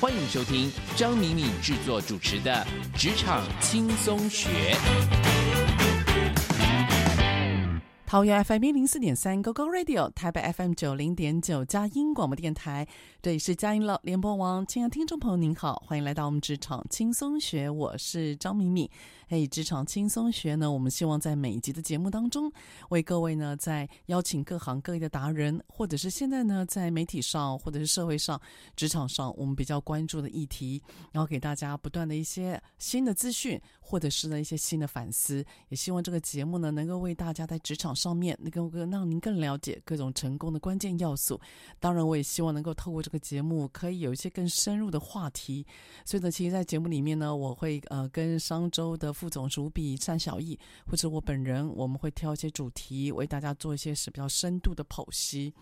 欢迎收听张敏敏制作主持的《职场轻松学》。桃园 FM 一零四点三 GoGo Radio，台北 FM 九零点九佳音广播电台，这里是佳音乐联播网。亲爱的听众朋友，您好，欢迎来到我们职场轻松学，我是张敏敏。嘿，职场轻松学呢，我们希望在每一集的节目当中，为各位呢，在邀请各行各业的达人，或者是现在呢，在媒体上或者是社会上、职场上，我们比较关注的议题，然后给大家不断的一些新的资讯，或者是呢一些新的反思。也希望这个节目呢，能够为大家在职场上面能够让您更了解各种成功的关键要素。当然，我也希望能够透过这个节目，可以有一些更深入的话题。所以呢，其实，在节目里面呢，我会呃跟商周的。副总主笔单小艺，或者我本人，我们会挑一些主题，为大家做一些是比较深度的剖析。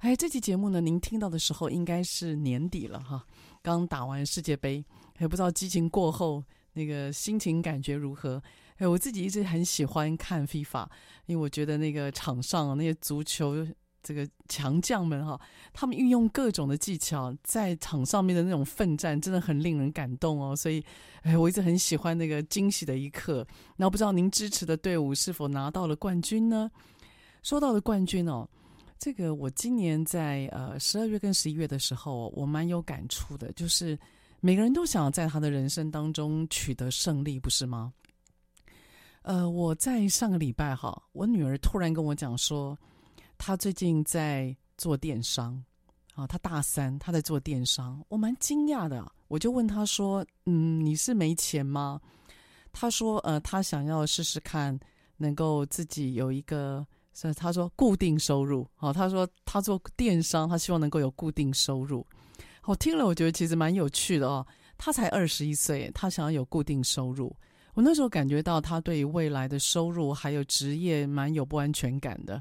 哎，这期节目呢，您听到的时候应该是年底了哈，刚打完世界杯，也不知道激情过后那个心情感觉如何。哎，我自己一直很喜欢看 FIFA，因为我觉得那个场上那些足球。这个强将们哈，他们运用各种的技巧，在场上面的那种奋战，真的很令人感动哦。所以，哎，我一直很喜欢那个惊喜的一刻。那不知道您支持的队伍是否拿到了冠军呢？说到了冠军哦，这个我今年在呃十二月跟十一月的时候，我蛮有感触的，就是每个人都想要在他的人生当中取得胜利，不是吗？呃，我在上个礼拜哈，我女儿突然跟我讲说。他最近在做电商，啊，他大三，他在做电商，我蛮惊讶的。我就问他说：“嗯，你是没钱吗？”他说：“呃，他想要试试看，能够自己有一个，是他说固定收入。好，他说他做电商，他希望能够有固定收入。我听了，我觉得其实蛮有趣的哦。他才二十一岁，他想要有固定收入。我那时候感觉到他对于未来的收入还有职业蛮有不安全感的。”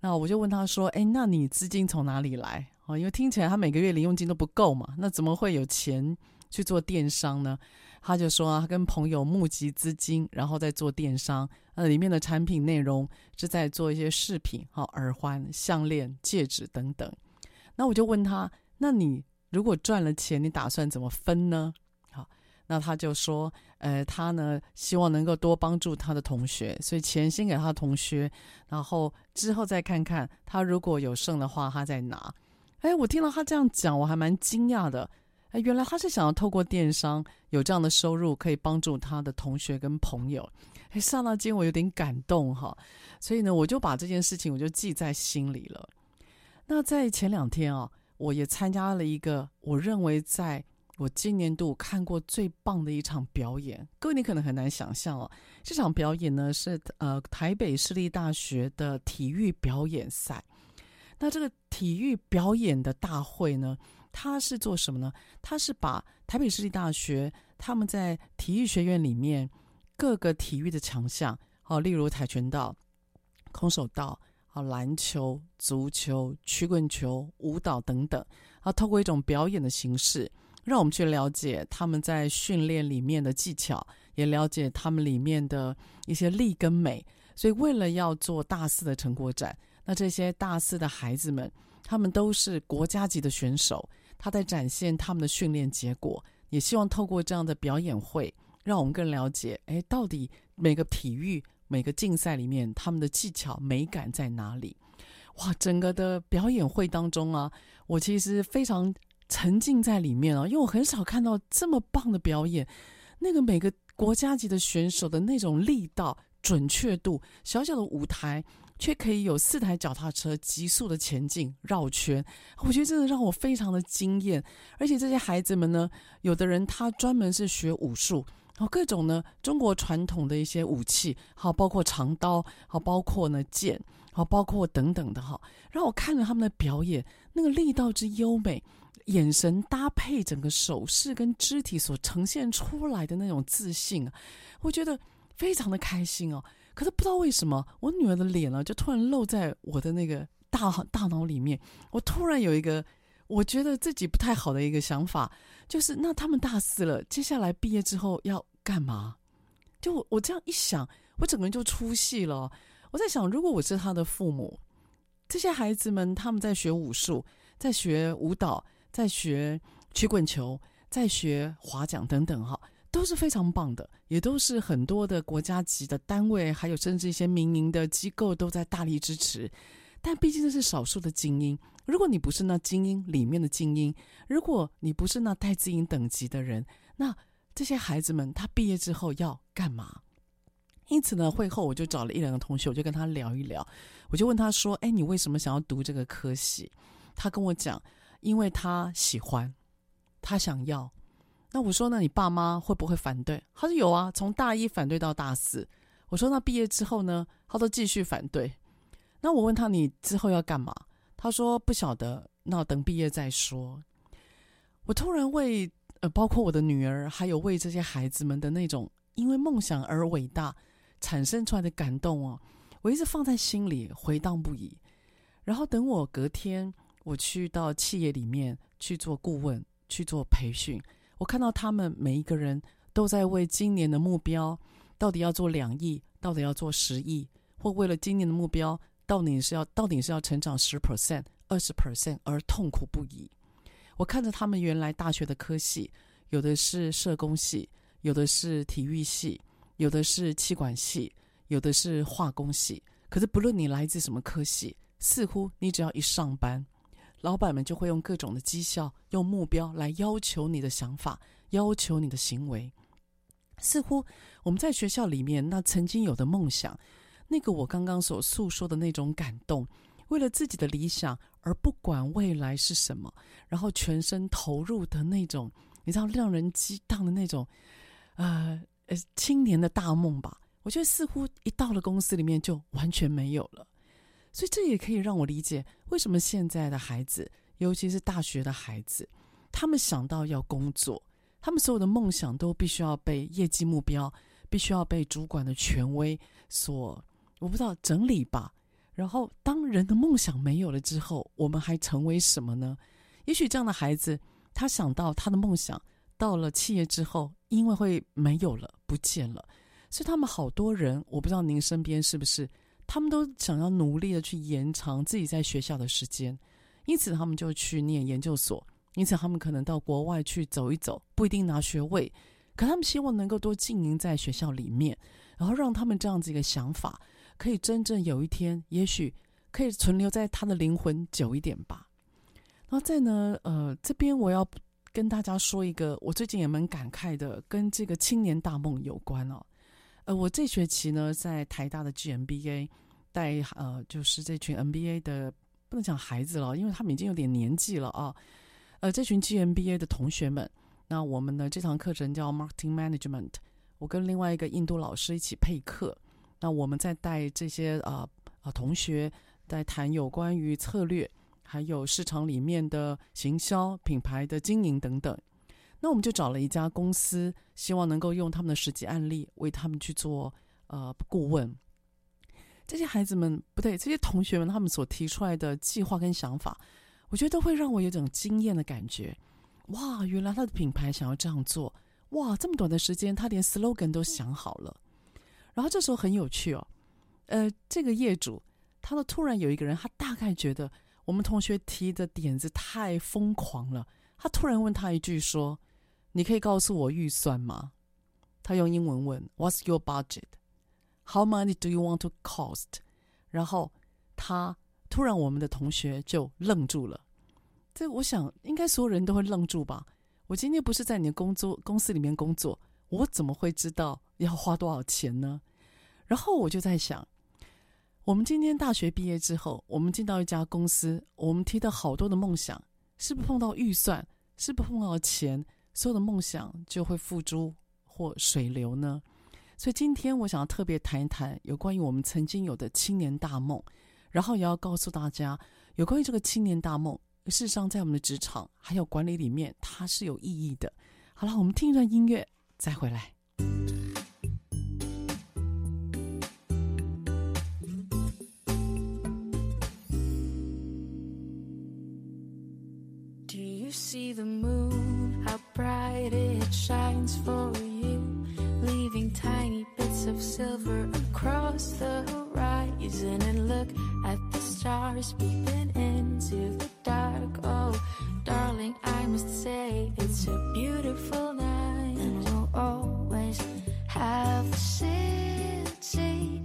那我就问他说：“哎，那你资金从哪里来？哦，因为听起来他每个月零用金都不够嘛，那怎么会有钱去做电商呢？”他就说：“他跟朋友募集资金，然后再做电商。那，里面的产品内容是在做一些饰品，哈，耳环、项链、戒指等等。”那我就问他：“那你如果赚了钱，你打算怎么分呢？”好那他就说，呃，他呢希望能够多帮助他的同学，所以钱先给他同学，然后之后再看看他如果有剩的话，他再拿。哎，我听到他这样讲，我还蛮惊讶的。哎，原来他是想要透过电商有这样的收入，可以帮助他的同学跟朋友。哎，刹那间我有点感动哈，所以呢，我就把这件事情我就记在心里了。那在前两天啊，我也参加了一个我认为在。我今年度看过最棒的一场表演，各位你可能很难想象哦。这场表演呢是呃台北市立大学的体育表演赛。那这个体育表演的大会呢，它是做什么呢？它是把台北市立大学他们在体育学院里面各个体育的强项，好，例如跆拳道、空手道，好篮球、足球、曲棍球、舞蹈等等，啊，透过一种表演的形式，让我们去了解他们在训练里面的技巧，也了解他们里面的一些力跟美。所以，为了要做大四的成果展，那这些大四的孩子们，他们都是国家级的选手，他在展现他们的训练结果，也希望透过这样的表演会，让我们更了解，哎，到底每个体育、每个竞赛里面，他们的技巧美感在哪里？哇，整个的表演会当中啊，我其实非常沉浸在里面哦，因为我很少看到这么棒的表演，那个每个国家级的选手的那种力道。准确度，小小的舞台却可以有四台脚踏车急速的前进绕圈，我觉得真的让我非常的惊艳。而且这些孩子们呢，有的人他专门是学武术，然后各种呢中国传统的一些武器，好包括长刀，好包括呢剑，好包括等等的哈，让我看了他们的表演，那个力道之优美，眼神搭配整个手势跟肢体所呈现出来的那种自信啊，我觉得。非常的开心哦，可是不知道为什么，我女儿的脸呢，就突然露在我的那个大大脑里面。我突然有一个我觉得自己不太好的一个想法，就是那他们大四了，接下来毕业之后要干嘛？就我我这样一想，我整个人就出戏了。我在想，如果我是他的父母，这些孩子们他们在学武术，在学舞蹈，在学曲棍球，在学划桨等等哈。都是非常棒的，也都是很多的国家级的单位，还有甚至一些民营的机构都在大力支持。但毕竟这是少数的精英，如果你不是那精英里面的精英，如果你不是那戴资颖等级的人，那这些孩子们他毕业之后要干嘛？因此呢，会后我就找了一两个同学，我就跟他聊一聊，我就问他说：“哎，你为什么想要读这个科系？”他跟我讲：“因为他喜欢，他想要。”那我说，那你爸妈会不会反对？他说有啊，从大一反对到大四。我说那毕业之后呢？他都继续反对。那我问他，你之后要干嘛？他说不晓得，那等毕业再说。我突然为呃，包括我的女儿，还有为这些孩子们的那种因为梦想而伟大产生出来的感动哦，我一直放在心里回荡不已。然后等我隔天我去到企业里面去做顾问，去做培训。我看到他们每一个人都在为今年的目标，到底要做两亿，到底要做十亿，或为了今年的目标，到底是要到底是要成长十 percent、二十 percent 而痛苦不已。我看着他们原来大学的科系，有的是社工系，有的是体育系，有的是气管系，有的是化工系。可是不论你来自什么科系，似乎你只要一上班。老板们就会用各种的绩效、用目标来要求你的想法、要求你的行为。似乎我们在学校里面那曾经有的梦想，那个我刚刚所诉说的那种感动，为了自己的理想而不管未来是什么，然后全身投入的那种，你知道让人激荡的那种，呃呃青年的大梦吧。我觉得似乎一到了公司里面就完全没有了。所以这也可以让我理解，为什么现在的孩子，尤其是大学的孩子，他们想到要工作，他们所有的梦想都必须要被业绩目标，必须要被主管的权威所，我不知道整理吧。然后，当人的梦想没有了之后，我们还成为什么呢？也许这样的孩子，他想到他的梦想到了企业之后，因为会没有了，不见了，所以他们好多人，我不知道您身边是不是。他们都想要努力的去延长自己在学校的时间，因此他们就去念研究所，因此他们可能到国外去走一走，不一定拿学位，可他们希望能够多经营在学校里面，然后让他们这样子一个想法，可以真正有一天，也许可以存留在他的灵魂久一点吧。然后再呢，呃，这边我要跟大家说一个，我最近也蛮感慨的，跟这个青年大梦有关哦。呃，我这学期呢，在台大的 GMBA 带呃，就是这群 MBA 的不能讲孩子了，因为他们已经有点年纪了啊。呃，这群 GMBA 的同学们，那我们的这堂课程叫 Marketing Management，我跟另外一个印度老师一起配课，那我们在带这些啊啊、呃、同学在谈有关于策略，还有市场里面的行销、品牌的经营等等。那我们就找了一家公司，希望能够用他们的实际案例为他们去做呃顾问。这些孩子们不对，这些同学们他们所提出来的计划跟想法，我觉得都会让我有种惊艳的感觉。哇，原来他的品牌想要这样做，哇，这么短的时间，他连 slogan 都想好了。然后这时候很有趣哦，呃，这个业主，他都突然有一个人，他大概觉得我们同学提的点子太疯狂了，他突然问他一句说：“你可以告诉我预算吗？”他用英文问：“What's your budget? How much do you want to cost?” 然后他突然，我们的同学就愣住了。这我想，应该所有人都会愣住吧？我今天不是在你的工作公司里面工作，我怎么会知道要花多少钱呢？然后我就在想，我们今天大学毕业之后，我们进到一家公司，我们提的好多的梦想，是不是碰到预算，是不是碰到钱，所有的梦想就会付诸或水流呢？所以今天我想要特别谈一谈有关于我们曾经有的青年大梦，然后也要告诉大家有关于这个青年大梦，事实上在我们的职场还有管理里面，它是有意义的。好了，我们听一段音乐再回来。Do you see the moon? Bright it shines for you. Leaving tiny bits of silver across the horizon. And look at the stars peeping into the dark. Oh, darling, I must say it's a beautiful night. And we'll always have the city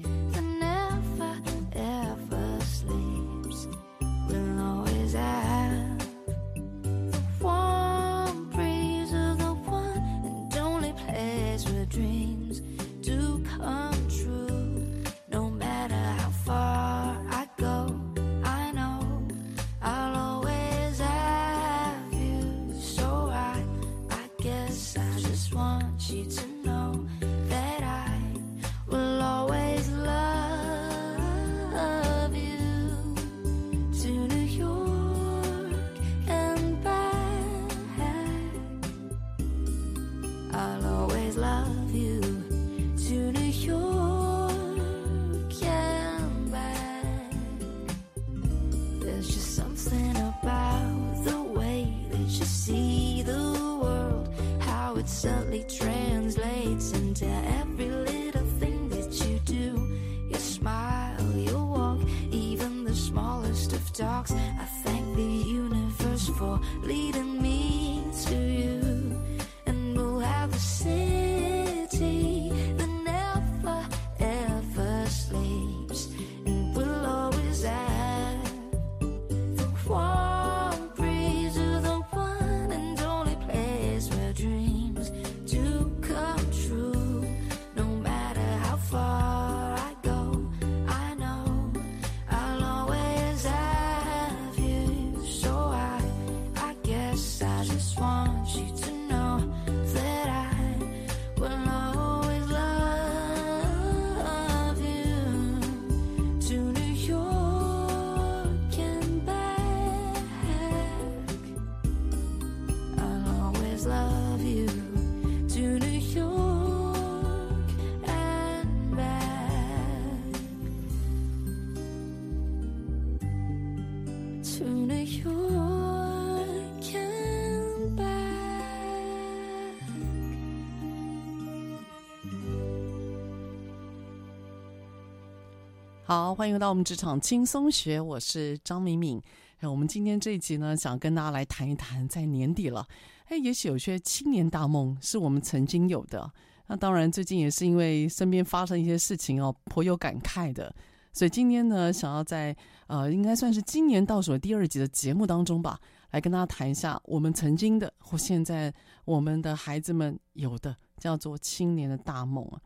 好，欢迎回到我们职场轻松学，我是张敏敏。哎，我们今天这一集呢，想跟大家来谈一谈，在年底了，哎，也许有些青年大梦是我们曾经有的。那当然，最近也是因为身边发生一些事情哦，颇有感慨的。所以今天呢，想要在呃，应该算是今年倒数第二集的节目当中吧，来跟大家谈一下我们曾经的或现在我们的孩子们有的叫做青年的大梦啊，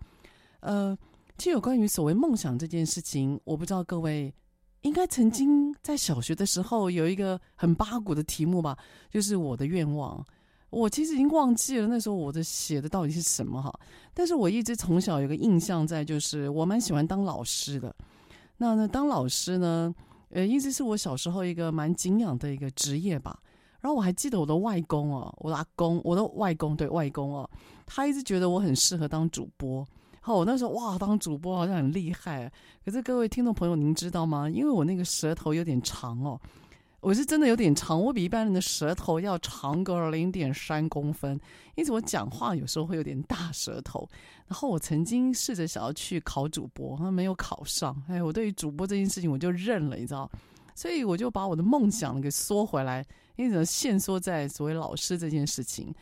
呃。其实有关于所谓梦想这件事情，我不知道各位应该曾经在小学的时候有一个很八股的题目吧，就是我的愿望。我其实已经忘记了那时候我的写的到底是什么哈，但是我一直从小有个印象在，就是我蛮喜欢当老师的。那那当老师呢，呃，一直是我小时候一个蛮敬仰的一个职业吧。然后我还记得我的外公哦，我的阿公，我的外公对外公哦，他一直觉得我很适合当主播。哦，我那时候哇，当主播好像很厉害。可是各位听众朋友，您知道吗？因为我那个舌头有点长哦，我是真的有点长，我比一般人的舌头要长个零点三公分，因此我讲话有时候会有点大舌头。然后我曾经试着想要去考主播，没有考上。哎，我对于主播这件事情我就认了，你知道。所以我就把我的梦想给缩回来，因此限缩在所谓老师这件事情。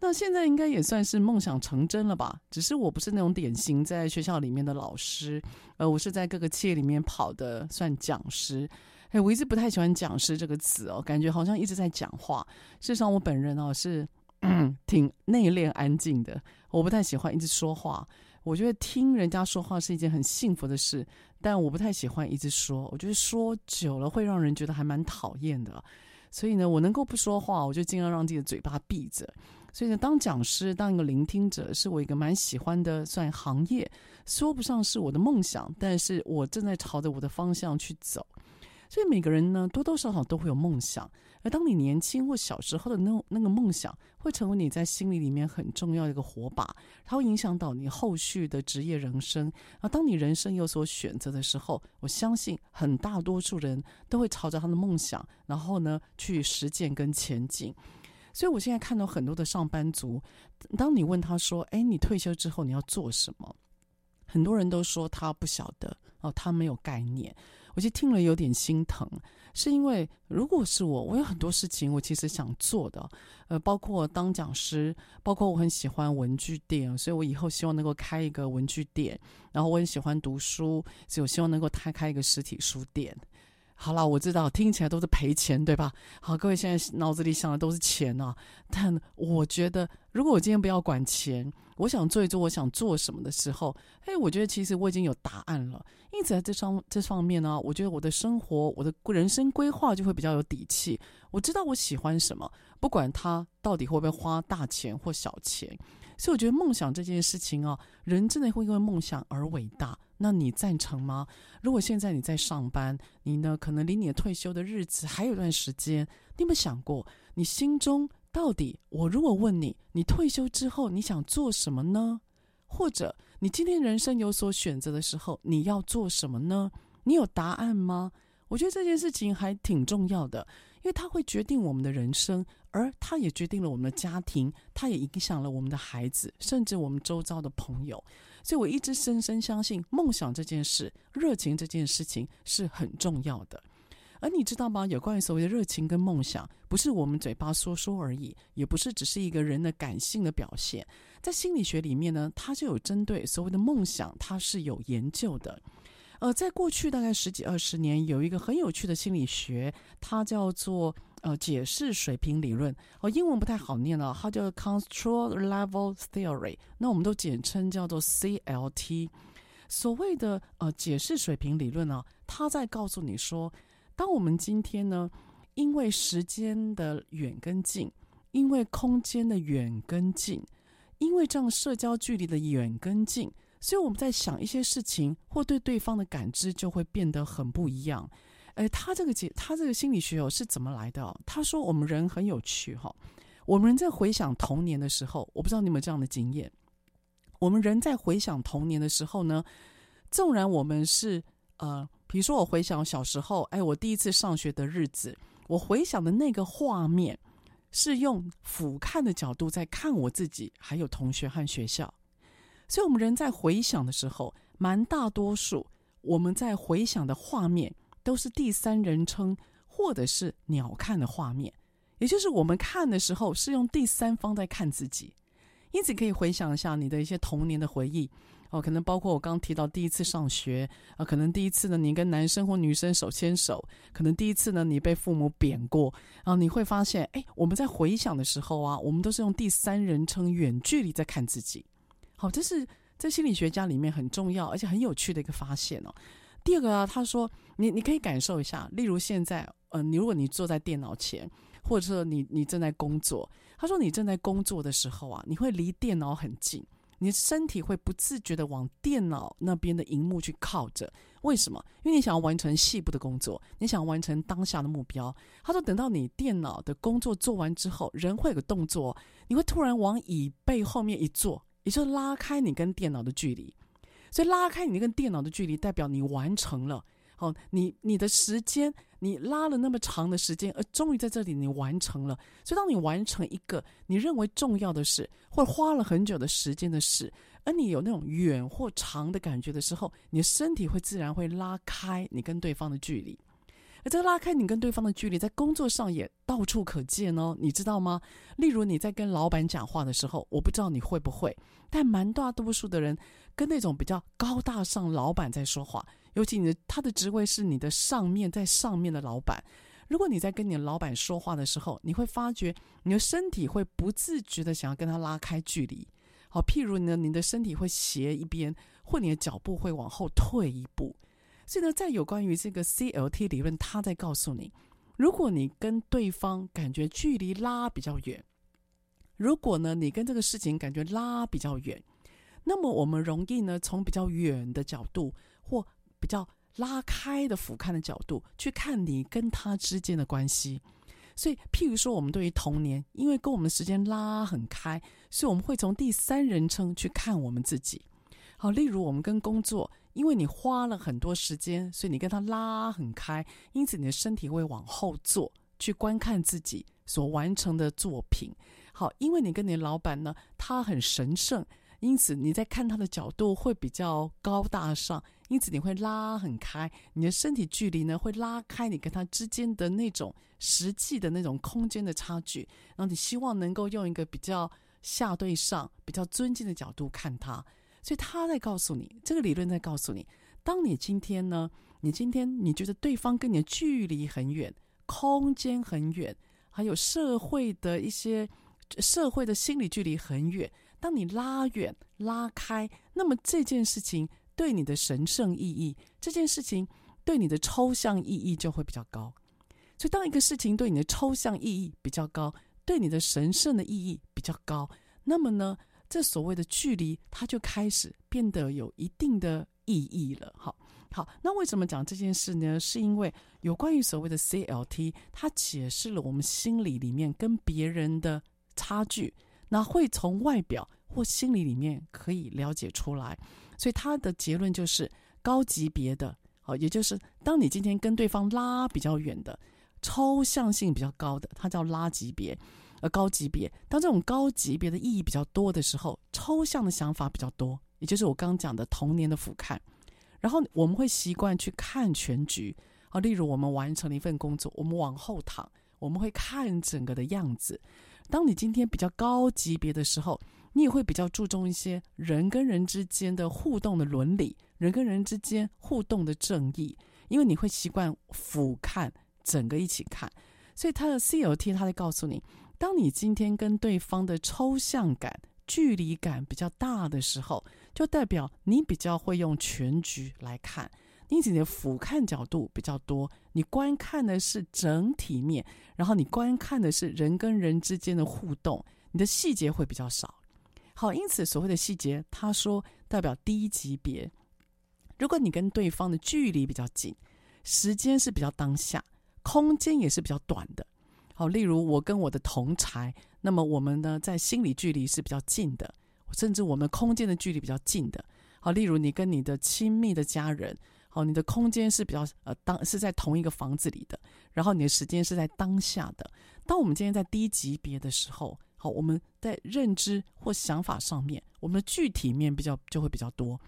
那现在应该也算是梦想成真了吧？只是我不是那种典型在学校里面的老师，呃，我是在各个企业里面跑的，算讲师。哎，我一直不太喜欢“讲师”这个词哦，感觉好像一直在讲话。事实上，我本人哦是 挺内敛、安静的，我不太喜欢一直说话。我觉得听人家说话是一件很幸福的事，但我不太喜欢一直说。我觉得说久了会让人觉得还蛮讨厌的，所以呢，我能够不说话，我就尽量让自己的嘴巴闭着。所以呢，当讲师、当一个聆听者，是我一个蛮喜欢的算行业，说不上是我的梦想，但是我正在朝着我的方向去走。所以每个人呢，多多少少都会有梦想。而当你年轻或小时候的那那个梦想，会成为你在心里里面很重要的一个火把，它会影响到你后续的职业人生。而当你人生有所选择的时候，我相信很大多数人都会朝着他的梦想，然后呢去实践跟前进。所以我现在看到很多的上班族，当你问他说：“哎，你退休之后你要做什么？”很多人都说他不晓得哦，他没有概念。我其实听了有点心疼，是因为如果是我，我有很多事情我其实想做的，呃，包括当讲师，包括我很喜欢文具店，所以我以后希望能够开一个文具店，然后我很喜欢读书，所以我希望能够开开一个实体书店。好了，我知道听起来都是赔钱，对吧？好，各位现在脑子里想的都是钱啊。但我觉得，如果我今天不要管钱，我想做一做我想做什么的时候，哎，我觉得其实我已经有答案了。因此在这上这方面呢，我觉得我的生活、我的人生规划就会比较有底气。我知道我喜欢什么，不管他到底会不会花大钱或小钱。所以我觉得梦想这件事情啊，人真的会因为梦想而伟大。那你赞成吗？如果现在你在上班，你呢，可能离你的退休的日子还有一段时间，你有没有想过，你心中到底？我如果问你，你退休之后你想做什么呢？或者你今天人生有所选择的时候，你要做什么呢？你有答案吗？我觉得这件事情还挺重要的。因为它会决定我们的人生，而它也决定了我们的家庭，它也影响了我们的孩子，甚至我们周遭的朋友。所以我一直深深相信，梦想这件事、热情这件事情是很重要的。而你知道吗？有关于所谓的热情跟梦想，不是我们嘴巴说说而已，也不是只是一个人的感性的表现。在心理学里面呢，它就有针对所谓的梦想，它是有研究的。呃，在过去大概十几二十年，有一个很有趣的心理学，它叫做呃解释水平理论。哦，英文不太好念啊，它叫 Control Level Theory，那我们都简称叫做 CLT。所谓的呃解释水平理论呢，它在告诉你说，当我们今天呢，因为时间的远跟近，因为空间的远跟近，因为这样社交距离的远跟近。所以我们在想一些事情，或对对方的感知就会变得很不一样。哎，他这个解，他这个心理学哦是怎么来的？哦他说我们人很有趣哈，我们人在回想童年的时候，我不知道你有没有这样的经验。我们人在回想童年的时候呢，纵然我们是呃，比如说我回想小时候，哎，我第一次上学的日子，我回想的那个画面是用俯瞰的角度在看我自己，还有同学和学校。所以，我们人在回想的时候，蛮大多数我们在回想的画面都是第三人称或者是鸟瞰的画面，也就是我们看的时候是用第三方在看自己。因此，可以回想一下你的一些童年的回忆哦，可能包括我刚提到第一次上学啊，可能第一次呢你跟男生或女生手牵手，可能第一次呢你被父母扁过，然后你会发现，哎，我们在回想的时候啊，我们都是用第三人称远距离在看自己。好，这是在心理学家里面很重要而且很有趣的一个发现哦。第二个啊，他说你你可以感受一下，例如现在，呃，你如果你坐在电脑前，或者说你你正在工作，他说你正在工作的时候啊，你会离电脑很近，你身体会不自觉的往电脑那边的荧幕去靠着。为什么？因为你想要完成细部的工作，你想完成当下的目标。他说，等到你电脑的工作做完之后，人会有个动作，你会突然往椅背后面一坐。也就拉开你跟电脑的距离，所以拉开你跟电脑的距离，代表你完成了。好，你你的时间，你拉了那么长的时间，而终于在这里你完成了。所以，当你完成一个你认为重要的事，或花了很久的时间的事，而你有那种远或长的感觉的时候，你的身体会自然会拉开你跟对方的距离。而这个拉开你跟对方的距离，在工作上也到处可见哦，你知道吗？例如你在跟老板讲话的时候，我不知道你会不会，但蛮大多数的人跟那种比较高大上老板在说话，尤其你的他的职位是你的上面在上面的老板，如果你在跟你的老板说话的时候，你会发觉你的身体会不自觉的想要跟他拉开距离。好，譬如呢，你的身体会斜一边，或你的脚步会往后退一步。所以呢，在有关于这个 CLT 理论，他在告诉你，如果你跟对方感觉距离拉比较远，如果呢你跟这个事情感觉拉比较远，那么我们容易呢从比较远的角度或比较拉开的俯瞰的角度去看你跟他之间的关系。所以，譬如说，我们对于童年，因为跟我们时间拉很开，所以我们会从第三人称去看我们自己。好，例如我们跟工作。因为你花了很多时间，所以你跟他拉很开，因此你的身体会往后坐，去观看自己所完成的作品。好，因为你跟你的老板呢，他很神圣，因此你在看他的角度会比较高大上，因此你会拉很开，你的身体距离呢会拉开你跟他之间的那种实际的那种空间的差距，然后你希望能够用一个比较下对上、比较尊敬的角度看他。所以他在告诉你，这个理论在告诉你，当你今天呢，你今天你觉得对方跟你的距离很远，空间很远，还有社会的一些社会的心理距离很远，当你拉远拉开，那么这件事情对你的神圣意义，这件事情对你的抽象意义就会比较高。所以当一个事情对你的抽象意义比较高，对你的神圣的意义比较高，那么呢，这所谓的距离，它就开始变得有一定的意义了。好，好，那为什么讲这件事呢？是因为有关于所谓的 CLT，它解释了我们心理里面跟别人的差距，那会从外表或心理里面可以了解出来。所以它的结论就是高级别的，好，也就是当你今天跟对方拉比较远的，抽象性比较高的，它叫拉级别。而高级别，当这种高级别的意义比较多的时候，抽象的想法比较多，也就是我刚刚讲的童年的俯瞰。然后我们会习惯去看全局啊，例如我们完成了一份工作，我们往后躺，我们会看整个的样子。当你今天比较高级别的时候，你也会比较注重一些人跟人之间的互动的伦理，人跟人之间互动的正义，因为你会习惯俯瞰整个一起看。所以他的 CLT，他在告诉你。当你今天跟对方的抽象感、距离感比较大的时候，就代表你比较会用全局来看，因此你的俯瞰角度比较多，你观看的是整体面，然后你观看的是人跟人之间的互动，你的细节会比较少。好，因此所谓的细节，他说代表低级别。如果你跟对方的距离比较近，时间是比较当下，空间也是比较短的。好，例如我跟我的同才，那么我们呢，在心理距离是比较近的，甚至我们空间的距离比较近的。好，例如你跟你的亲密的家人，好，你的空间是比较呃当是在同一个房子里的，然后你的时间是在当下的。当我们今天在低级别的时候，好，我们在认知或想法上面，我们的具体面比较就会比较多。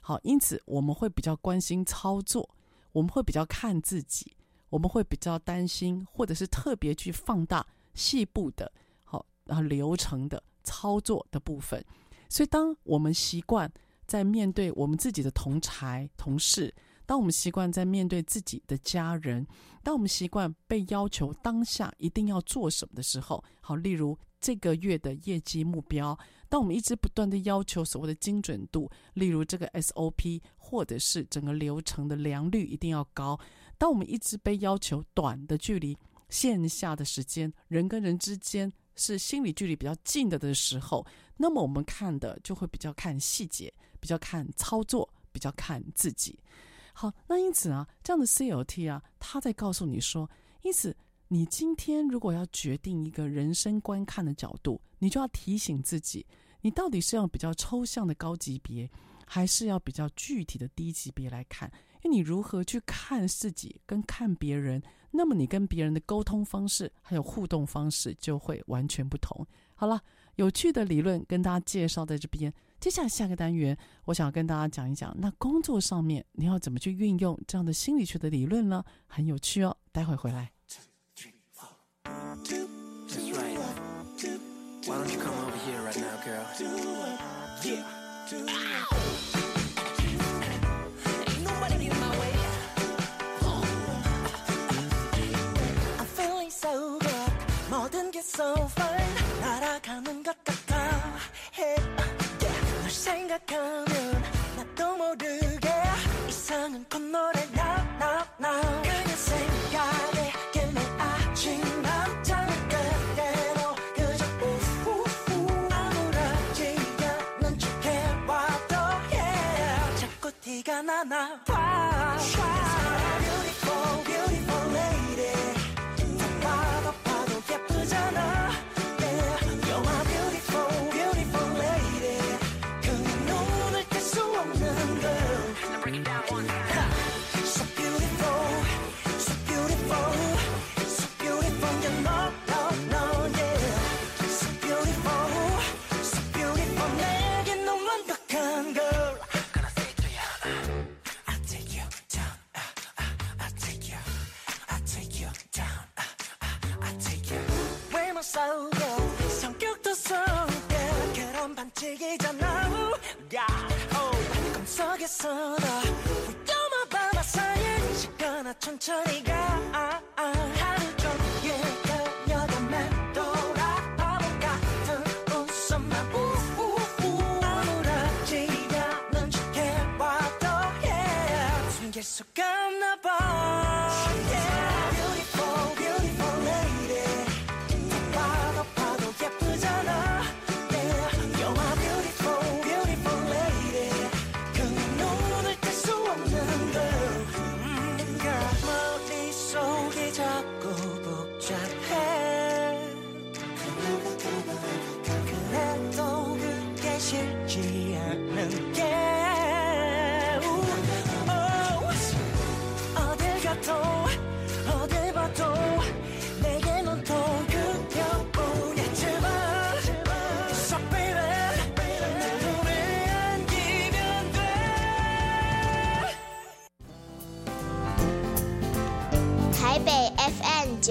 好，因此我们会比较关心操作，我们会比较看自己。我们会比较担心，或者是特别去放大细部的，好，然后流程的操作的部分。所以，当我们习惯在面对我们自己的同才、同事，当我们习惯在面对自己的家人，当我们习惯被要求当下一定要做什么的时候，好，例如这个月的业绩目标，当我们一直不断的要求所谓的精准度，例如这个 SOP 或者是整个流程的良率一定要高。当我们一直被要求短的距离、线下的时间、人跟人之间是心理距离比较近的的时候，那么我们看的就会比较看细节，比较看操作，比较看自己。好，那因此啊，这样的 CLT 啊，他在告诉你说，因此你今天如果要决定一个人生观看的角度，你就要提醒自己，你到底是要比较抽象的高级别，还是要比较具体的低级别来看。因为你如何去看自己跟看别人，那么你跟别人的沟通方式还有互动方式就会完全不同。好了，有趣的理论跟大家介绍在这边。接下来下个单元，我想要跟大家讲一讲，那工作上面你要怎么去运用这样的心理学的理论呢？很有趣哦，待会回来。 사랑은 콧노래 나나나. 그냥 생각에 깨매 아침 남자는 그대로 그저 우우우. 아무렇지 않은 척 해봐도 yeah 자꾸 티가 나나. 서다 위험한 밤 사이에 시간아 천천히 가.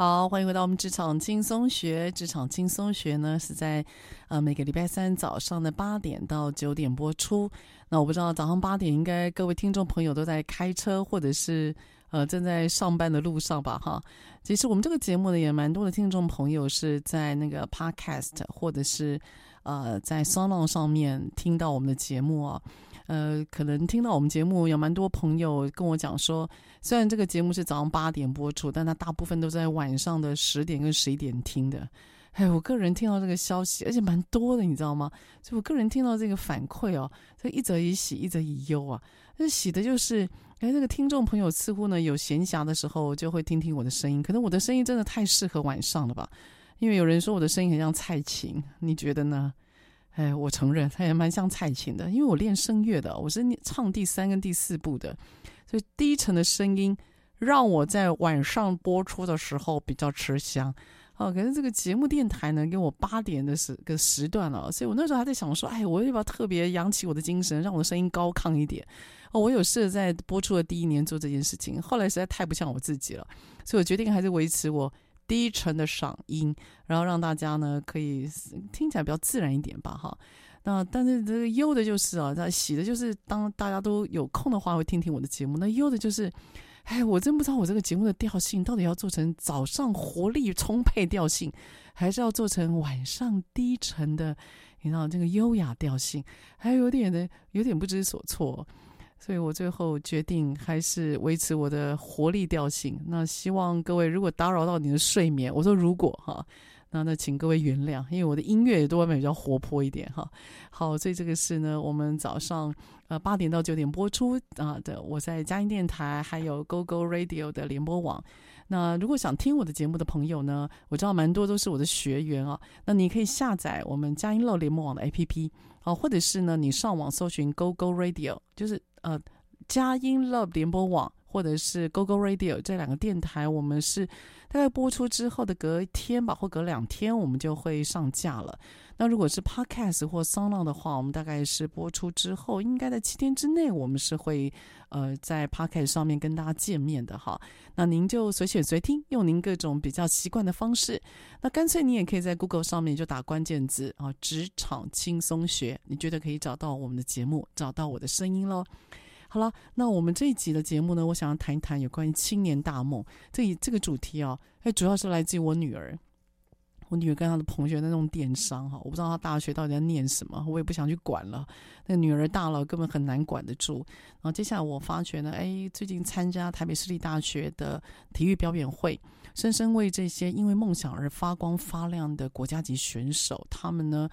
好，欢迎回到我们职场轻松学。职场轻松学呢，是在呃每个礼拜三早上的八点到九点播出。那我不知道早上八点，应该各位听众朋友都在开车或者是呃正在上班的路上吧？哈，其实我们这个节目呢，也蛮多的听众朋友是在那个 Podcast 或者是呃在 SoundOn 上面听到我们的节目啊。呃，可能听到我们节目有蛮多朋友跟我讲说，虽然这个节目是早上八点播出，但它大部分都在晚上的十点跟十一点听的。哎，我个人听到这个消息，而且蛮多的，你知道吗？所以我个人听到这个反馈哦，这一则以喜，一则以忧啊。这喜的就是，哎，这个听众朋友似乎呢有闲暇的时候就会听听我的声音，可能我的声音真的太适合晚上了吧？因为有人说我的声音很像蔡琴，你觉得呢？哎，我承认他也蛮像蔡琴的，因为我练声乐的，我是唱第三跟第四部的，所以低沉的声音让我在晚上播出的时候比较吃香。哦，可是这个节目电台呢，给我八点的时个时段了，所以我那时候还在想说，哎，我要不要特别扬起我的精神，让我的声音高亢一点？哦，我有试着在播出的第一年做这件事情，后来实在太不像我自己了，所以我决定还是维持我。低沉的嗓音，然后让大家呢可以听起来比较自然一点吧，哈。那但是这个忧的就是啊，那喜的就是当大家都有空的话会听听我的节目。那忧的就是，哎，我真不知道我这个节目的调性到底要做成早上活力充沛调性，还是要做成晚上低沉的，你知道这个优雅调性，还有点的有点不知所措。所以我最后决定还是维持我的活力调性。那希望各位如果打扰到你的睡眠，我说如果哈，那那请各位原谅，因为我的音乐也都外面比较活泼一点哈。好，所以这个是呢，我们早上呃八点到九点播出啊的，我在佳音电台还有 GoGo Radio 的联播网。那如果想听我的节目的朋友呢，我知道蛮多都是我的学员啊。那你可以下载我们佳音乐联播网的 APP，好，或者是呢，你上网搜寻 GoGo Radio，就是呃佳音乐联播网或者是 Google Radio 这两个电台，我们是大概播出之后的隔一天吧，或隔两天，我们就会上架了。那如果是 Podcast 或 s o n d 的话，我们大概是播出之后，应该在七天之内，我们是会呃在 Podcast 上面跟大家见面的哈。那您就随选随听，用您各种比较习惯的方式。那干脆你也可以在 Google 上面就打关键字啊，职场轻松学，你觉得可以找到我们的节目，找到我的声音喽。好了，那我们这一集的节目呢，我想要谈一谈有关于青年大梦这一这个主题啊，哎，主要是来自于我女儿。我女儿跟她的同学在弄电商哈，我不知道她大学到底在念什么，我也不想去管了。那女儿大了，根本很难管得住。然后接下来我发觉呢，哎，最近参加台北市立大学的体育表演会，深深为这些因为梦想而发光发亮的国家级选手，他们呢，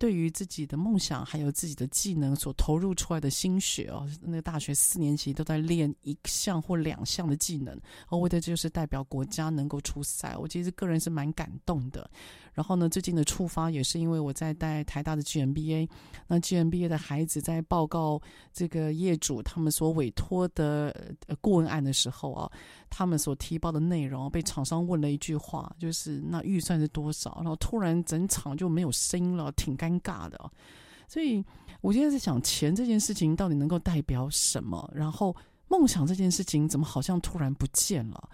对于自己的梦想还有自己的技能所投入出来的心血哦，那个大学四年级都在练一项或两项的技能，哦为的就是代表国家能够出赛。我其实个人是蛮感动的。然后呢，最近的触发也是因为我在带台大的 GMBA，那 GMBA 的孩子在报告这个业主他们所委托的顾问案的时候啊，他们所提报的内容被厂商问了一句话，就是那预算是多少？然后突然整场就没有声音了，挺尴尬的。所以我现在在想，钱这件事情到底能够代表什么？然后梦想这件事情怎么好像突然不见了？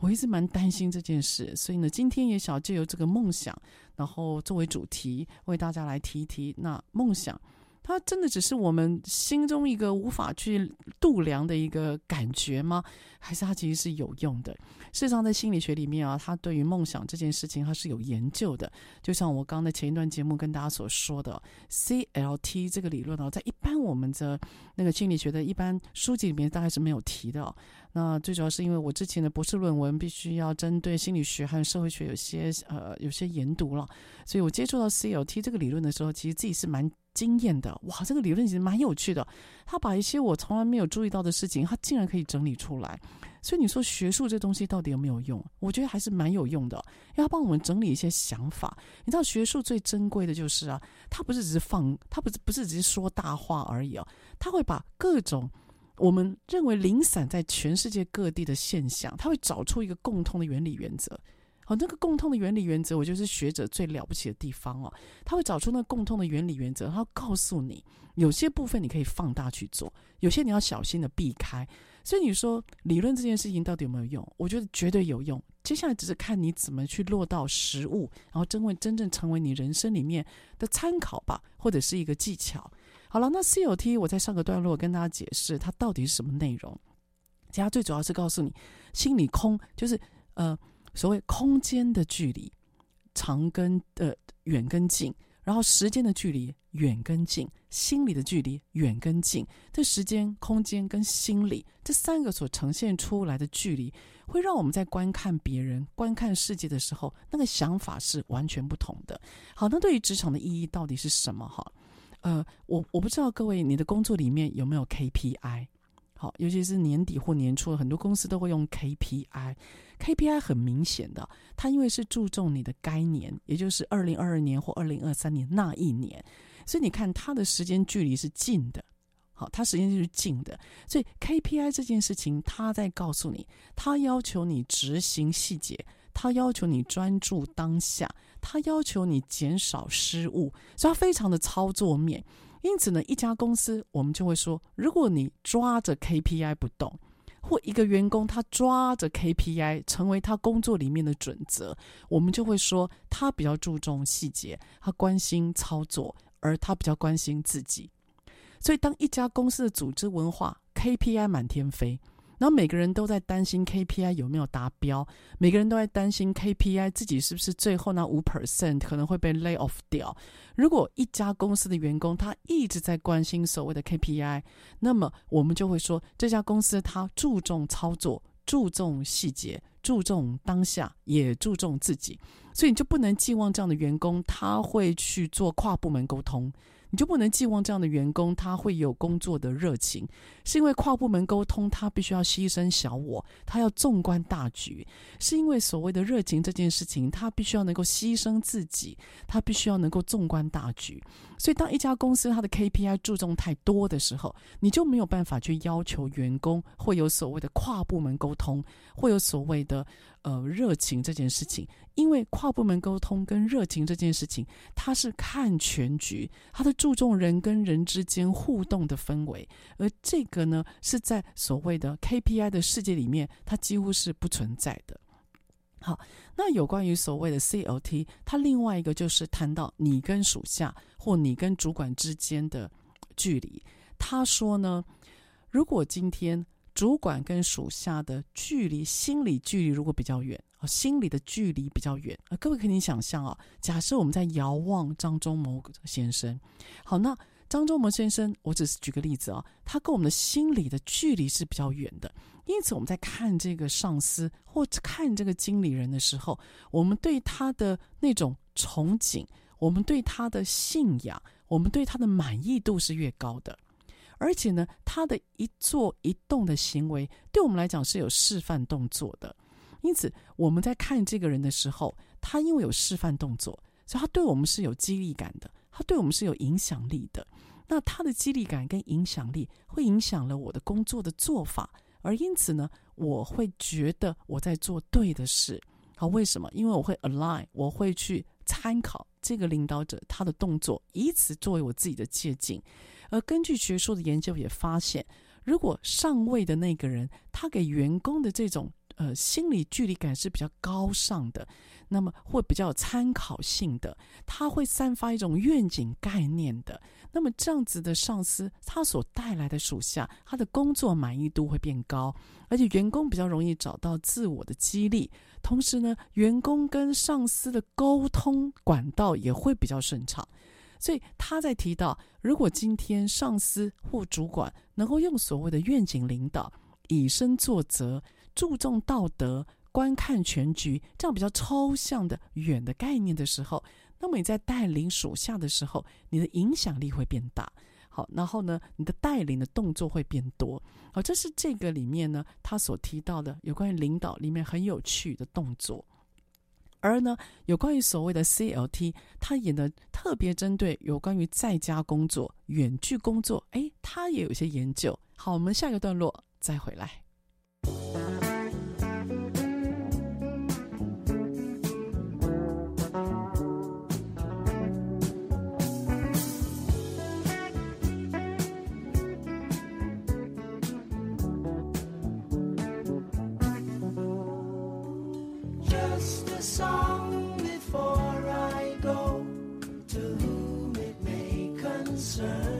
我一直蛮担心这件事，所以呢，今天也想借由这个梦想，然后作为主题，为大家来提一提。那梦想，它真的只是我们心中一个无法去度量的一个感觉吗？还是它其实是有用的？事实上，在心理学里面啊，它对于梦想这件事情，它是有研究的。就像我刚才前一段节目跟大家所说的，CLT 这个理论啊，在一般我们的那个心理学的一般书籍里面，大概是没有提的。那最主要是因为我之前的博士论文必须要针对心理学和社会学有些呃有些研读了，所以我接触到 CLT 这个理论的时候，其实自己是蛮惊艳的。哇，这个理论其实蛮有趣的，他把一些我从来没有注意到的事情，他竟然可以整理出来。所以你说学术这东西到底有没有用？我觉得还是蛮有用的，因为它帮我们整理一些想法。你知道学术最珍贵的就是啊，它不是只是放，它不是不是只是说大话而已啊，它会把各种我们认为零散在全世界各地的现象，它会找出一个共通的原理原则。好，那个共通的原理原则，我觉得是学者最了不起的地方哦。他会找出那个共通的原理原则，然后告诉你有些部分你可以放大去做，有些你要小心的避开。所以你说理论这件事情到底有没有用？我觉得绝对有用。接下来只是看你怎么去落到实物，然后真问真正成为你人生里面的参考吧，或者是一个技巧。好了，那 CLT 我在上个段落跟大家解释它到底是什么内容。其实它最主要是告诉你，心里空就是呃所谓空间的距离，长跟呃远跟近。然后时间的距离远跟近，心理的距离远跟近，这时间、空间跟心理这三个所呈现出来的距离，会让我们在观看别人、观看世界的时候，那个想法是完全不同的。好，那对于职场的意义到底是什么？哈，呃，我我不知道各位你的工作里面有没有 KPI。好，尤其是年底或年初，很多公司都会用 KPI。KPI 很明显的，它因为是注重你的该年，也就是二零二二年或二零二三年那一年，所以你看它的时间距离是近的。好，它时间就是近的，所以 KPI 这件事情，它在告诉你，它要求你执行细节，他要求你专注当下，他要求你减少失误，所以它非常的操作面。因此呢，一家公司我们就会说，如果你抓着 KPI 不动，或一个员工他抓着 KPI 成为他工作里面的准则，我们就会说他比较注重细节，他关心操作，而他比较关心自己。所以，当一家公司的组织文化 KPI 满天飞，然后每个人都在担心 KPI 有没有达标，每个人都在担心 KPI 自己是不是最后那五 percent 可能会被 lay off 掉。如果一家公司的员工他一直在关心所谓的 KPI，那么我们就会说这家公司他注重操作，注重细节，注重当下，也注重自己，所以你就不能寄望这样的员工他会去做跨部门沟通。你就不能寄望这样的员工他会有工作的热情，是因为跨部门沟通他必须要牺牲小我，他要纵观大局，是因为所谓的热情这件事情，他必须要能够牺牲自己，他必须要能够纵观大局。所以，当一家公司它的 KPI 注重太多的时候，你就没有办法去要求员工会有所谓的跨部门沟通，会有所谓的。呃，热情这件事情，因为跨部门沟通跟热情这件事情，它是看全局，它的注重人跟人之间互动的氛围，而这个呢，是在所谓的 KPI 的世界里面，它几乎是不存在的。好，那有关于所谓的 CLT，它另外一个就是谈到你跟属下或你跟主管之间的距离。他说呢，如果今天。主管跟属下的距离，心理距离如果比较远啊，心理的距离比较远啊，各位可以想象啊，假设我们在遥望张忠谋先生，好，那张忠谋先生，我只是举个例子啊，他跟我们的心理的距离是比较远的，因此我们在看这个上司或看这个经理人的时候，我们对他的那种憧憬，我们对他的信仰，我们对他的满意度是越高的。而且呢，他的一做一动的行为，对我们来讲是有示范动作的。因此，我们在看这个人的时候，他因为有示范动作，所以他对我们是有激励感的，他对我们是有影响力的。那他的激励感跟影响力，会影响了我的工作的做法，而因此呢，我会觉得我在做对的事。好，为什么？因为我会 align，我会去参考这个领导者他的动作，以此作为我自己的借镜。而根据学术的研究也发现，如果上位的那个人他给员工的这种呃心理距离感是比较高尚的，那么会比较有参考性的，他会散发一种愿景概念的，那么这样子的上司他所带来的属下，他的工作满意度会变高，而且员工比较容易找到自我的激励，同时呢，员工跟上司的沟通管道也会比较顺畅。所以他在提到，如果今天上司或主管能够用所谓的愿景领导、以身作则、注重道德、观看全局这样比较抽象的远的概念的时候，那么你在带领属下的时候，你的影响力会变大。好，然后呢，你的带领的动作会变多。好，这是这个里面呢，他所提到的有关于领导里面很有趣的动作。而呢，有关于所谓的 CLT，它也呢特别针对有关于在家工作、远距工作，诶，它也有一些研究。好，我们下一个段落再回来。sun.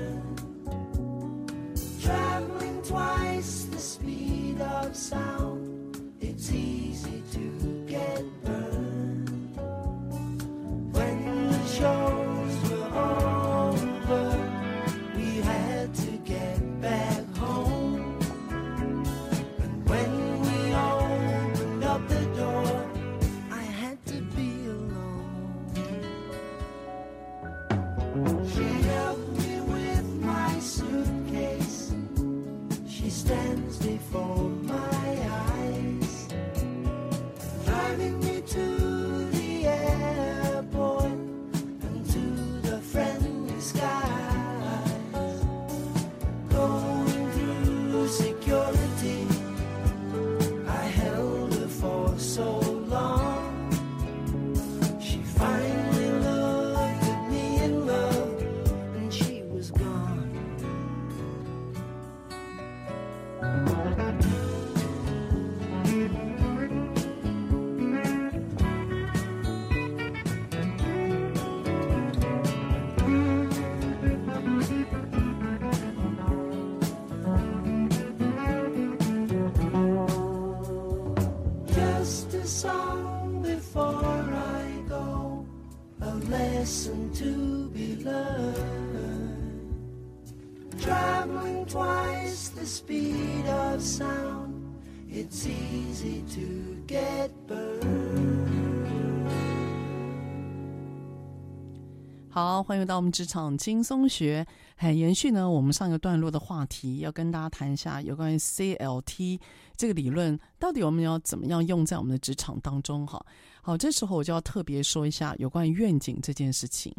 好，欢迎到我们职场轻松学。很延续呢，我们上一个段落的话题，要跟大家谈一下有关于 CLT 这个理论，到底我们要怎么样用在我们的职场当中？哈，好，这时候我就要特别说一下有关于愿景这件事情。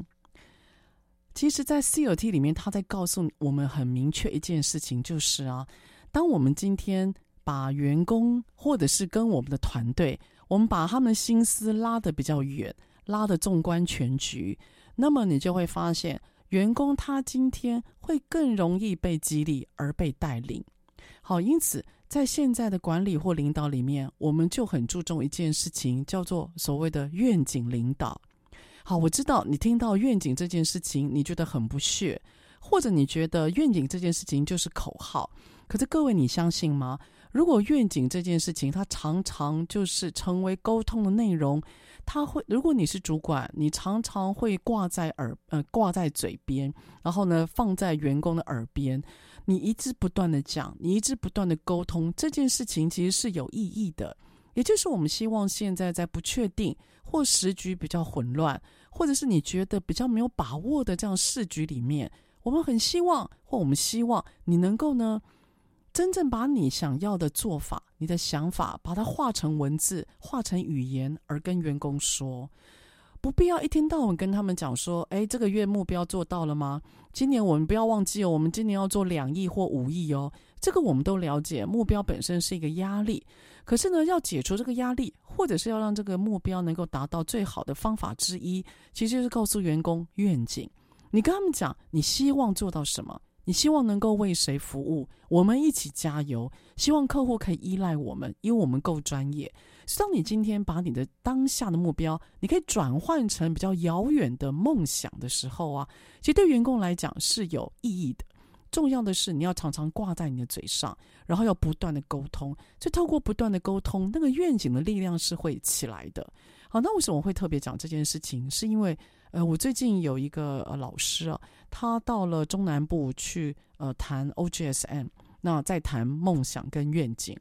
其实，在 CLT 里面，他在告诉我们很明确一件事情，就是啊，当我们今天把员工或者是跟我们的团队，我们把他们心思拉得比较远，拉得纵观全局。那么你就会发现，员工他今天会更容易被激励而被带领。好，因此在现在的管理或领导里面，我们就很注重一件事情，叫做所谓的愿景领导。好，我知道你听到愿景这件事情，你觉得很不屑，或者你觉得愿景这件事情就是口号。可是各位，你相信吗？如果愿景这件事情，它常常就是成为沟通的内容。他会，如果你是主管，你常常会挂在耳，呃，挂在嘴边，然后呢，放在员工的耳边，你一直不断的讲，你一直不断的沟通，这件事情其实是有意义的。也就是我们希望现在在不确定或时局比较混乱，或者是你觉得比较没有把握的这样市局里面，我们很希望，或我们希望你能够呢，真正把你想要的做法，你的想法，把它化成文字，化成语言，而跟员工说，不必要一天到晚跟他们讲说，哎，这个月目标做到了吗？今年我们不要忘记哦，我们今年要做两亿或五亿哦。这个我们都了解，目标本身是一个压力，可是呢，要解除这个压力，或者是要让这个目标能够达到最好的方法之一，其实就是告诉员工愿景。你跟他们讲，你希望做到什么？你希望能够为谁服务？我们一起加油。希望客户可以依赖我们，因为我们够专业。所以，当你今天把你的当下的目标，你可以转换成比较遥远的梦想的时候啊，其实对员工来讲是有意义的。重要的是，你要常常挂在你的嘴上，然后要不断的沟通。就透过不断的沟通，那个愿景的力量是会起来的。好，那为什么我会特别讲这件事情？是因为。呃，我最近有一个呃老师啊，他到了中南部去呃谈 OGSM，那在谈梦想跟愿景，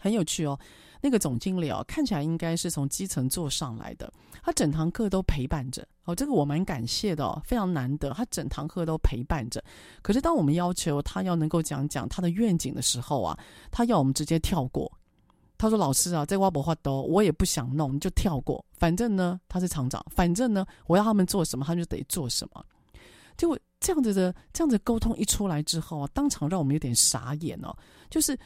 很有趣哦。那个总经理哦，看起来应该是从基层做上来的，他整堂课都陪伴着哦，这个我蛮感谢的哦，非常难得，他整堂课都陪伴着。可是当我们要求他要能够讲讲他的愿景的时候啊，他要我们直接跳过。他说：“老师啊，在挖博话都，我也不想弄，你就跳过。反正呢，他是厂长，反正呢，我要他们做什么，他就得做什么。结果这样子的，这样子沟通一出来之后啊，当场让我们有点傻眼哦。就是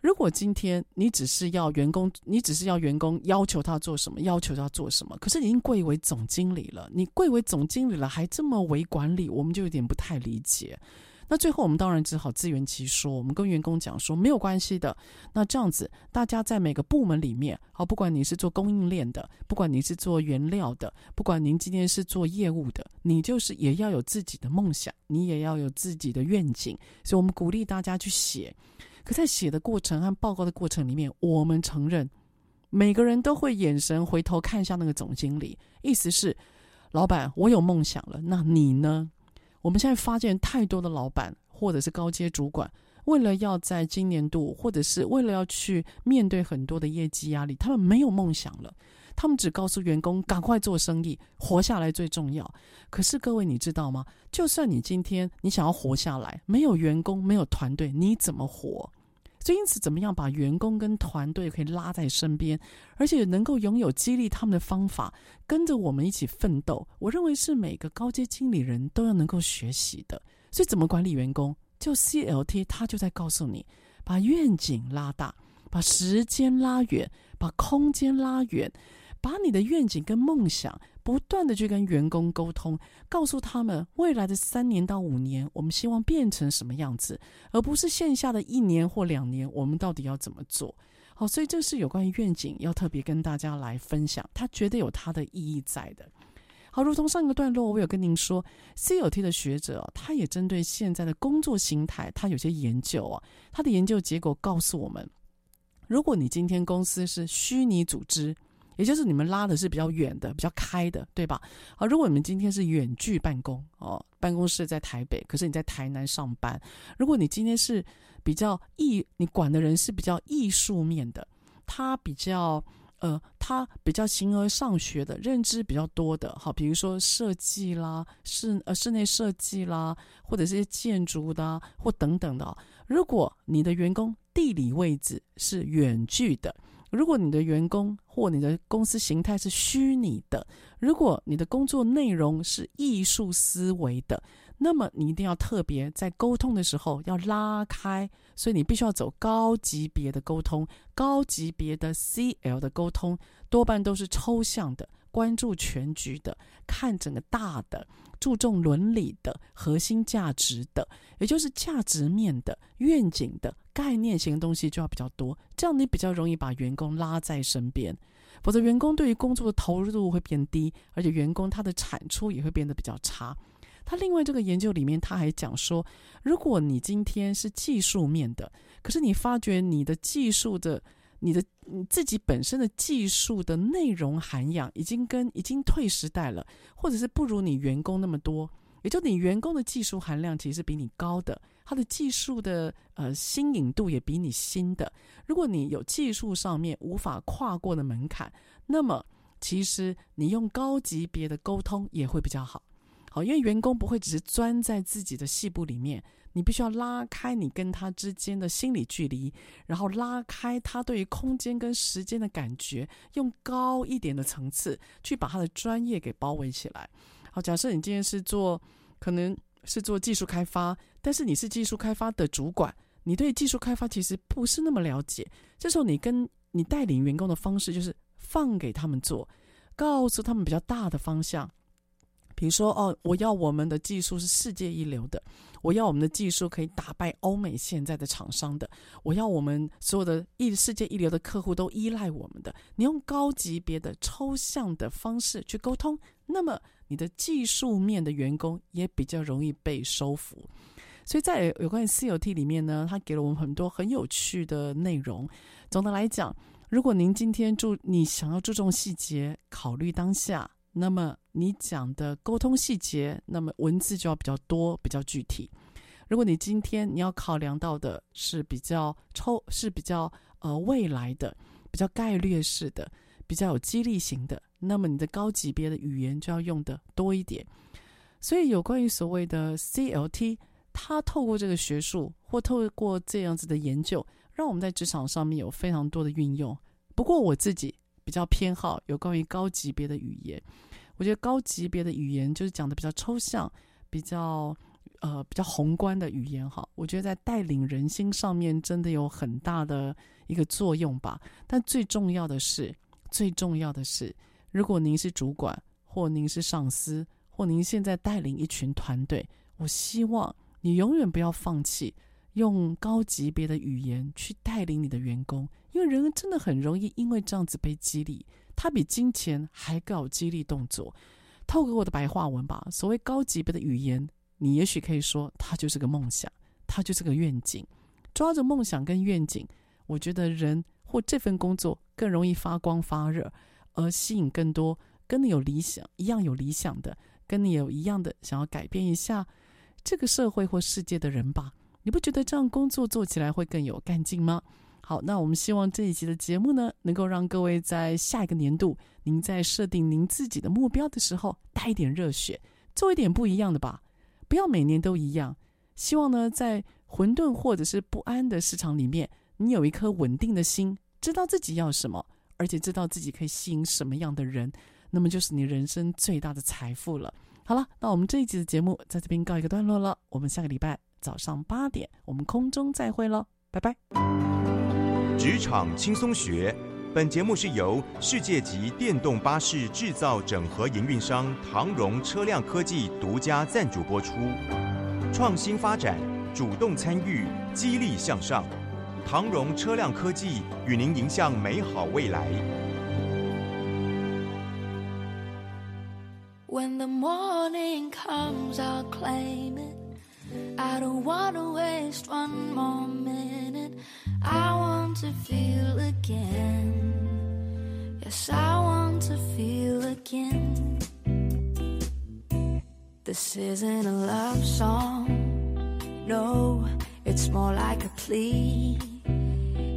如果今天你只是要员工，你只是要员工要求他做什么，要求他做什么，可是已经贵为总经理了，你贵为总经理了，还这么为管理，我们就有点不太理解。”那最后我们当然只好自圆其说，我们跟员工讲说没有关系的。那这样子，大家在每个部门里面，好，不管你是做供应链的，不管你是做原料的，不管您今天是做业务的，你就是也要有自己的梦想，你也要有自己的愿景。所以我们鼓励大家去写。可在写的过程和报告的过程里面，我们承认每个人都会眼神回头看一下那个总经理，意思是，老板，我有梦想了，那你呢？我们现在发现太多的老板或者是高阶主管，为了要在今年度，或者是为了要去面对很多的业绩压力，他们没有梦想了。他们只告诉员工赶快做生意，活下来最重要。可是各位，你知道吗？就算你今天你想要活下来，没有员工，没有团队，你怎么活？所以，因此，怎么样把员工跟团队可以拉在身边，而且能够拥有激励他们的方法，跟着我们一起奋斗，我认为是每个高阶经理人都要能够学习的。所以，怎么管理员工？就 CLT，他就在告诉你，把愿景拉大，把时间拉远，把空间拉远，把你的愿景跟梦想。不断的去跟员工沟通，告诉他们未来的三年到五年，我们希望变成什么样子，而不是线下的一年或两年，我们到底要怎么做？好，所以这是有关于愿景，要特别跟大家来分享，它绝对有它的意义在的。好，如同上一个段落，我有跟您说，CLT 的学者，他也针对现在的工作形态，他有些研究啊，他的研究结果告诉我们，如果你今天公司是虚拟组织。也就是你们拉的是比较远的、比较开的，对吧？好，如果你们今天是远距办公哦，办公室在台北，可是你在台南上班。如果你今天是比较艺，你管的人是比较艺术面的，他比较呃，他比较形而上学的认知比较多的，好，比如说设计啦、室呃室内设计啦，或者是些建筑的或等等的。如果你的员工地理位置是远距的，如果你的员工或你的公司形态是虚拟的，如果你的工作内容是艺术思维的，那么你一定要特别在沟通的时候要拉开，所以你必须要走高级别的沟通，高级别的 CL 的沟通多半都是抽象的，关注全局的，看整个大的。注重伦理的核心价值的，也就是价值面的愿景的概念型的东西就要比较多，这样你比较容易把员工拉在身边。否则，员工对于工作的投入度会变低，而且员工他的产出也会变得比较差。他另外这个研究里面他还讲说，如果你今天是技术面的，可是你发觉你的技术的。你的你自己本身的技术的内容涵养已经跟已经退时代了，或者是不如你员工那么多，也就你员工的技术含量其实比你高的，他的技术的呃新颖度也比你新的。如果你有技术上面无法跨过的门槛，那么其实你用高级别的沟通也会比较好。好，因为员工不会只是钻在自己的细部里面。你必须要拉开你跟他之间的心理距离，然后拉开他对于空间跟时间的感觉，用高一点的层次去把他的专业给包围起来。好，假设你今天是做，可能是做技术开发，但是你是技术开发的主管，你对技术开发其实不是那么了解。这时候你跟你带领员工的方式就是放给他们做，告诉他们比较大的方向。比如说，哦，我要我们的技术是世界一流的，我要我们的技术可以打败欧美现在的厂商的，我要我们所有的一世界一流的客户都依赖我们的。你用高级别的抽象的方式去沟通，那么你的技术面的员工也比较容易被收服。所以在有关于 CLT 里面呢，他给了我们很多很有趣的内容。总的来讲，如果您今天注你想要注重细节，考虑当下。那么你讲的沟通细节，那么文字就要比较多，比较具体。如果你今天你要考量到的是比较抽，是比较呃未来的，比较概略式的，比较有激励型的，那么你的高级别的语言就要用的多一点。所以有关于所谓的 CLT，他透过这个学术或透过这样子的研究，让我们在职场上面有非常多的运用。不过我自己。比较偏好有关于高级别的语言，我觉得高级别的语言就是讲的比较抽象，比较呃比较宏观的语言哈。我觉得在带领人心上面真的有很大的一个作用吧。但最重要的是，最重要的是，如果您是主管，或您是上司，或您现在带领一群团队，我希望你永远不要放弃。用高级别的语言去带领你的员工，因为人真的很容易因为这样子被激励，他比金钱还更有激励动作。透过我的白话文吧，所谓高级别的语言，你也许可以说，它就是个梦想，它就是个愿景。抓着梦想跟愿景，我觉得人或这份工作更容易发光发热，而吸引更多跟你有理想一样有理想的，跟你有一样的想要改变一下这个社会或世界的人吧。你不觉得这样工作做起来会更有干劲吗？好，那我们希望这一集的节目呢，能够让各位在下一个年度，您在设定您自己的目标的时候，带一点热血，做一点不一样的吧，不要每年都一样。希望呢，在混沌或者是不安的市场里面，你有一颗稳定的心，知道自己要什么，而且知道自己可以吸引什么样的人，那么就是你人生最大的财富了。好了，那我们这一集的节目在这边告一个段落了，我们下个礼拜。早上八点，我们空中再会喽，拜拜。职场轻松学，本节目是由世界级电动巴士制造整合营运商唐荣车辆科技独家赞助播出。创新发展，主动参与，激励向上。唐荣车辆科技与您迎向美好未来。When the morning comes, I'll claim it. I don't wanna waste one more minute. I want to feel again Yes, I want to feel again. This isn't a love song. No, it's more like a plea.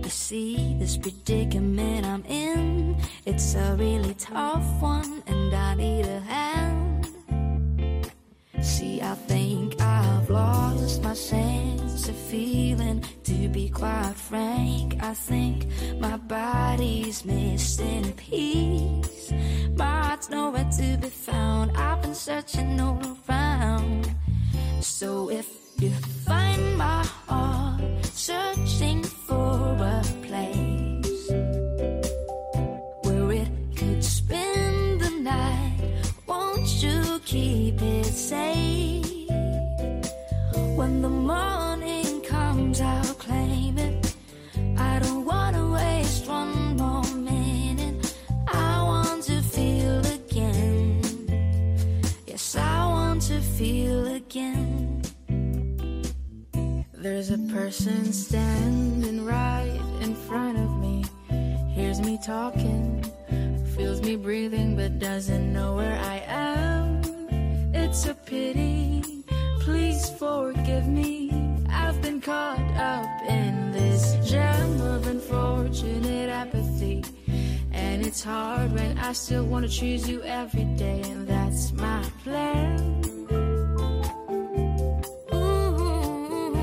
You see, this predicament I'm in, it's a really tough one, and I need a hand. See, I think I've lost my sense of feeling. To be quite frank, I think my body's missing a piece. My heart's nowhere to be found. I've been searching all around. So if you find my heart searching safe? When the morning comes, I'll claim it. I don't wanna waste one more minute. I want to feel again. Yes, I want to feel again. There's a person standing right in front of me. Hears me talking, feels me breathing, but doesn't know where I am. It's a pity. Please forgive me. I've been caught up in this jam of unfortunate apathy. And it's hard when I still want to choose you every day, and that's my plan. Ooh,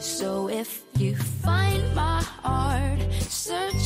So if you find my heart searching